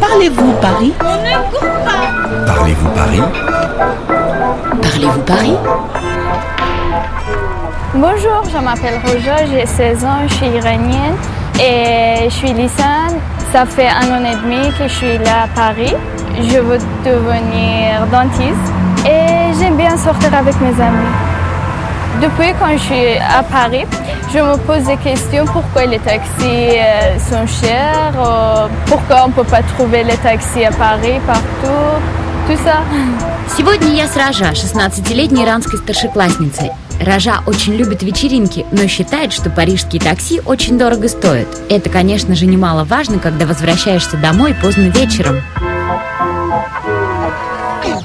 Parlez-vous Paris? Parlez-vous Paris? Parlez-vous Paris? Bonjour, je m'appelle Roja, j'ai 16 ans, je suis iranienne et je suis lycéenne. Ça fait un an et demi que je suis là à Paris. Je veux devenir dentiste et j'aime bien sortir avec mes amis. Depuis quand je suis à Paris, je me pose des questions pourquoi les taxis euh, sont chers, euh, pourquoi on ne peut pas trouver les taxis à Paris partout, tout ça. Сегодня я с Ража, 16-летней иранской старшеклассницей. Ража очень любит вечеринки, но считает, что парижские такси очень дорого стоят. Это, конечно же, немаловажно, когда возвращаешься домой поздно вечером.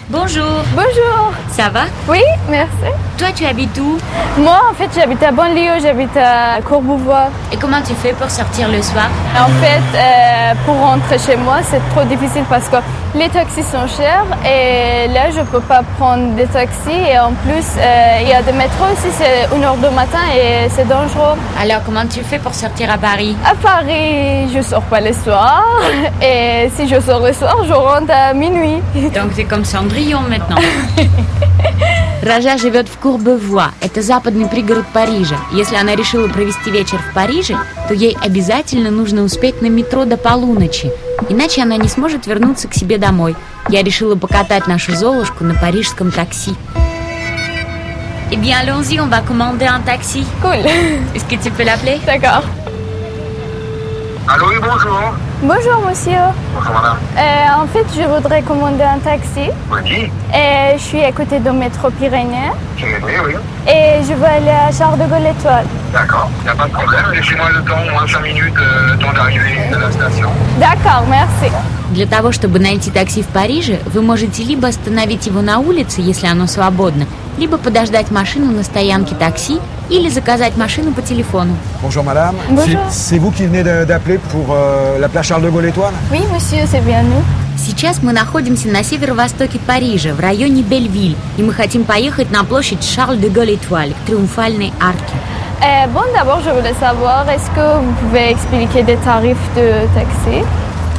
Bonjour, Bonjour. ça va Oui, merci. Toi, tu habites où Moi, en fait, j'habite à banlieue, j'habite à Courbevoie. Et comment tu fais pour sortir le soir En fait, euh, pour rentrer chez moi, c'est trop difficile parce que les taxis sont chers et là, je peux pas prendre des taxis. Et en plus, euh, il y a des métros aussi, c'est une heure du matin et c'est dangereux. Alors, comment tu fais pour sortir à Paris À Paris, je sors pas le soir et si je sors le soir, je rentre à minuit. Donc, ты comme Cendrillon maintenant. Ража живет в Курбевуа. Это западный пригород Парижа. Если она решила провести вечер в Париже, то ей обязательно нужно успеть на метро до полуночи. Иначе она не сможет вернуться к себе домой. Я решила покатать нашу Золушку на парижском такси. Eh bien, allons-y, on va commander un taxi. Cool. Est-ce que tu peux l'appeler D'accord. Allô, oui, bonjour. Bonjour, monsieur. Bonjour, madame. Euh, en fait, je voudrais commander un taxi Oui, et je suis à côté de métro Pyrénées. j'ai aimé, oui. Et je veux aller à Charles de Gaulle Étoile. D'accord, il n'y a pas de problème. Laissez-moi le temps, moins 5 minutes, euh, le temps d'arriver à la station. D'accord, merci. Для того, чтобы найти такси в Париже, вы можете либо остановить его на улице, если оно свободно, либо подождать машину на стоянке такси или заказать машину по телефону. Bonjour madame. Bonjour. C'est- C'est vous qui venez de- d'appeler pour euh, la plage Charles de Gaulle Étoile Oui, monsieur, c'est bien nous. Сейчас мы находимся на северо-востоке Парижа, в районе Бельвиль, и мы хотим поехать на площадь Шарль-де-Голь-Этуаль, к Триумфальной арке. Euh, bon, d'abord, je voulais savoir, est-ce que vous pouvez expliquer des tarifs de taxi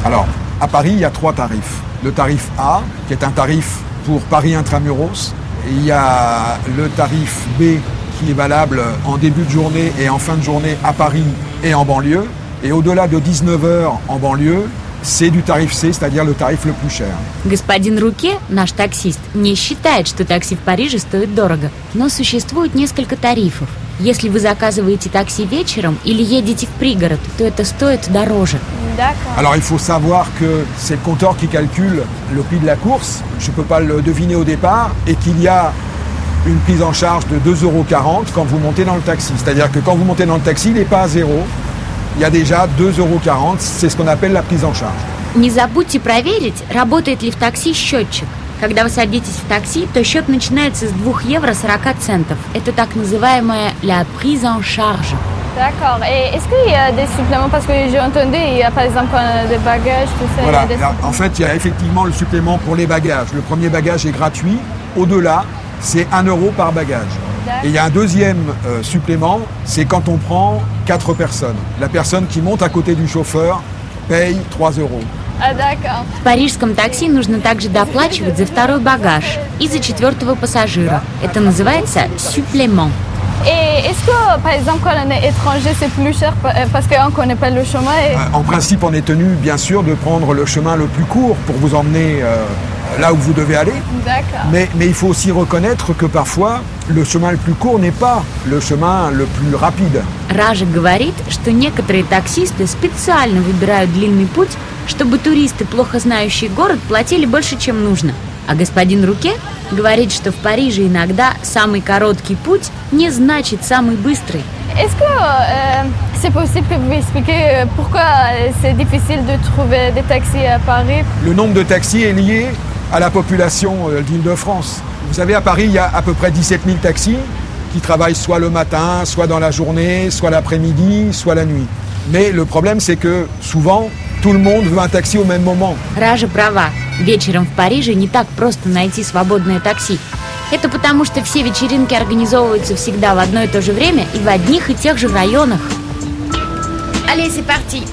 Alors, à Paris, il y a trois tarifs. Le tarif A, qui est un tarif pour Paris intramuros. Et il y a le tarif B, qui est valable en début de journée et en fin de journée à Paris et en banlieue. Et au-delà de 19h en banlieue, c'est du tarif C, c'est-à-dire le tarif le plus cher. Господин Руке, наш таксист, не считает, что такси в Париже стоит дорого. Но существует несколько тарифов. Если вы заказываете такси вечером или едете в пригород, то это стоит дороже. D'accord. Alors il faut savoir que c'est le compteur qui calcule le prix de la course. Je ne peux pas le deviner au départ et qu'il y a une prise en charge de 2,40 euros quand vous montez dans le taxi. C'est-à-dire que quand vous montez dans le taxi, il n'est pas à zéro. Il y a déjà 2,40 euros. C'est ce qu'on appelle la prise en charge. Не забудьте проверить, работает ли в такси счетчик. Когда вы садитесь в такси, то счет начинается с 2 евро 40 центов. Это так называемая la prise en charge. D'accord. Et est-ce qu'il y a des suppléments Parce que j'ai entendu, il y a par exemple quand on a des bagages, tout ça. il y a Voilà. des Là, En fait, il y a effectivement le supplément pour les bagages. Le premier bagage est gratuit. Au-delà, c'est 1 euro par bagage. Et il y a un deuxième euh, supplément, c'est quand on prend 4 personnes. La personne qui monte à côté du chauffeur paye 3 euros. Ah, d'accord. В парижском такси нужно также доплачивать за второй багаж и за четвертого пассажира. Это называется supplément. Et est-ce que, par exemple, quand on est étranger, c'est plus cher pa- euh, parce qu'on ne connaît pas le chemin et... Euh, En principe, on est tenu, bien sûr, de prendre le chemin le plus court pour vous emmener euh, là où vous devez aller. D'accord. Mais, mais il faut aussi reconnaître que parfois, le chemin le plus court n'est pas le chemin le plus rapide. Ража говорит, что некоторые таксисты специально выбирают длинный путь, чтобы туристы, плохо знающие город, платили больше, чем нужно. А господин Руке говорит, что в Париже иногда самый короткий путь не значит самый быстрый. Est-ce que euh, c'est possible que vous expliquiez euh, pourquoi euh, c'est difficile de trouver des taxis à Paris Le nombre de taxis est lié à la population euh, d'Île-de-France. Vous savez, à Paris, il y a à peu près 17 000 taxis qui travaillent soit le matin, soit dans la journée, soit l'après-midi, soit la nuit. Mais le problème, c'est que souvent, tout le monde veut un taxi au même moment. Ража права. Вечером в Париже не так просто найти свободное такси. Это потому, что все вечеринки организовываются всегда в одно и то же время и в одних и тех же районах. Allez, c'est parti.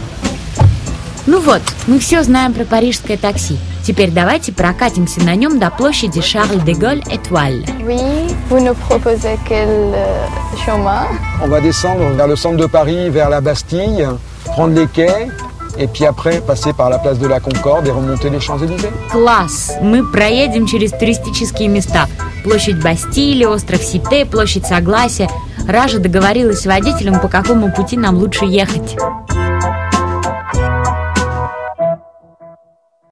Ну вот, мы все знаем про парижское такси. Теперь давайте прокатимся на нем до площади Шарль-де-Голь-Этуаль. Oui, vous nous proposez quel euh, chemin On va descendre vers le centre de Paris, vers la Bastille, prendre les quais, et puis après passer par la place de la Concorde et remonter les Champs-Élysées. Класс! Мы проедем через туристические места. Площадь Бастилии, остров Сите, площадь Согласия. Ража договорилась с водителем, по какому пути нам лучше ехать.